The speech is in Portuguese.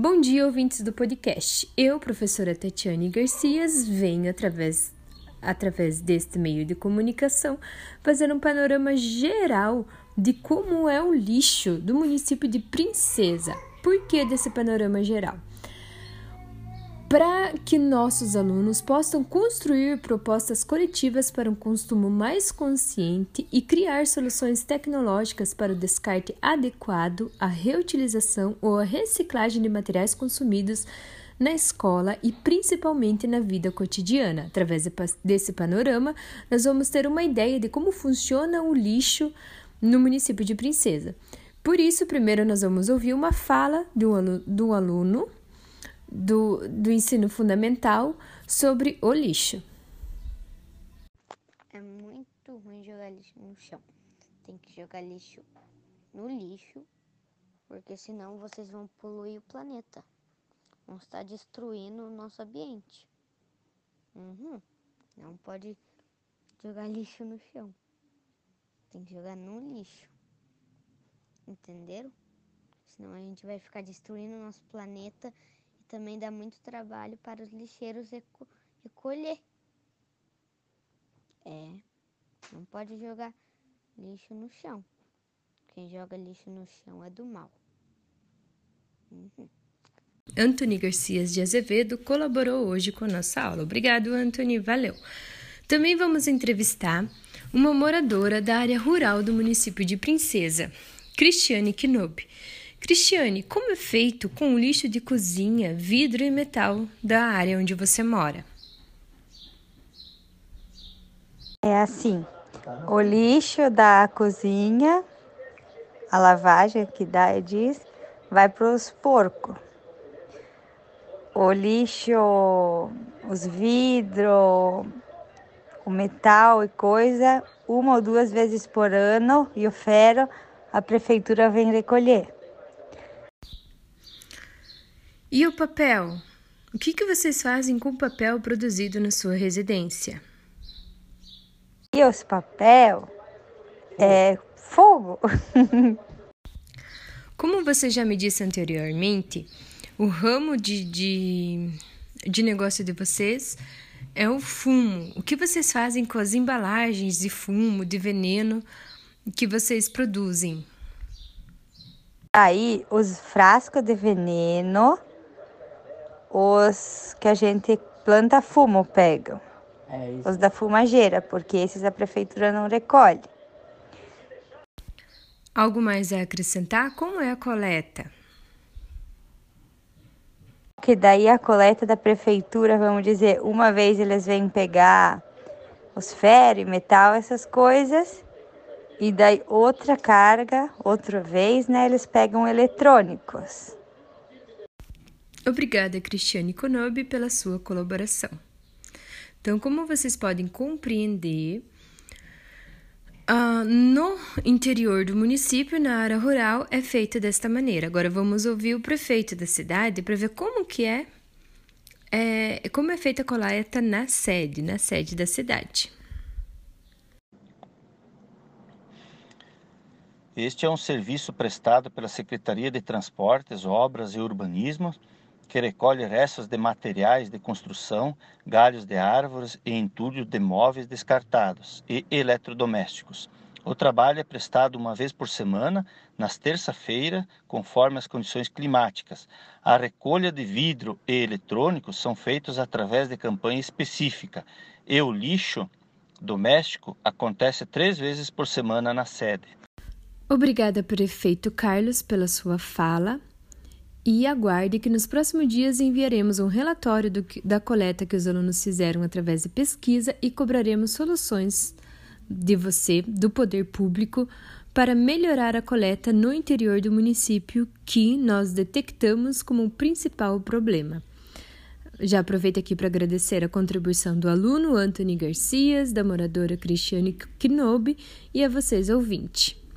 Bom dia, ouvintes do podcast. Eu, professora Tatiane Garcias, venho através, através deste meio de comunicação fazer um panorama geral de como é o lixo do município de Princesa. Por que desse panorama geral? Para que nossos alunos possam construir propostas coletivas para um consumo mais consciente e criar soluções tecnológicas para o descarte adequado, a reutilização ou a reciclagem de materiais consumidos na escola e principalmente na vida cotidiana. Através desse panorama, nós vamos ter uma ideia de como funciona o lixo no município de Princesa. Por isso, primeiro nós vamos ouvir uma fala de um aluno, do, do ensino fundamental sobre o lixo. É muito ruim jogar lixo no chão. Tem que jogar lixo no lixo, porque senão vocês vão poluir o planeta. Vão estar destruindo o nosso ambiente. Uhum. Não pode jogar lixo no chão. Tem que jogar no lixo. Entenderam? Senão a gente vai ficar destruindo o nosso planeta também dá muito trabalho para os lixeiros recolher. É, não pode jogar lixo no chão. Quem joga lixo no chão é do mal. Uhum. Garcias de Azevedo colaborou hoje com a nossa aula. Obrigado, Antony. Valeu. Também vamos entrevistar uma moradora da área rural do município de Princesa, Cristiane Knob. Cristiane, como é feito com o lixo de cozinha, vidro e metal da área onde você mora? É assim, o lixo da cozinha, a lavagem que dá diz, vai para os porcos. O lixo, os vidros, o metal e coisa, uma ou duas vezes por ano e o ferro a prefeitura vem recolher. E o papel? O que, que vocês fazem com o papel produzido na sua residência? E os papel é fogo. Como você já me disse anteriormente, o ramo de, de, de negócio de vocês é o fumo. O que vocês fazem com as embalagens de fumo, de veneno que vocês produzem? Aí, os frascos de veneno os que a gente planta fumo pegam. É os da fumageira, porque esses a prefeitura não recolhe. Algo mais a acrescentar? Como é a coleta? Que daí a coleta da prefeitura, vamos dizer, uma vez eles vêm pegar os ferros, metal, essas coisas, e daí outra carga, outra vez, né, eles pegam eletrônicos. Obrigada, Cristiane Konobi, pela sua colaboração. Então, como vocês podem compreender, uh, no interior do município, na área rural, é feita desta maneira. Agora vamos ouvir o prefeito da cidade para ver como que é, é, como é feita a coleta na sede, na sede da cidade. Este é um serviço prestado pela Secretaria de Transportes, Obras e Urbanismo que recolhe restos de materiais de construção, galhos de árvores e entulhos de móveis descartados e eletrodomésticos. O trabalho é prestado uma vez por semana, nas terça-feira, conforme as condições climáticas. A recolha de vidro e eletrônicos são feitos através de campanha específica e o lixo doméstico acontece três vezes por semana na sede. Obrigada, prefeito Carlos, pela sua fala e aguarde que nos próximos dias enviaremos um relatório do, da coleta que os alunos fizeram através de pesquisa e cobraremos soluções de você, do poder público, para melhorar a coleta no interior do município que nós detectamos como o principal problema. Já aproveito aqui para agradecer a contribuição do aluno Anthony Garcias, da moradora Cristiane Knobe e a vocês, ouvintes.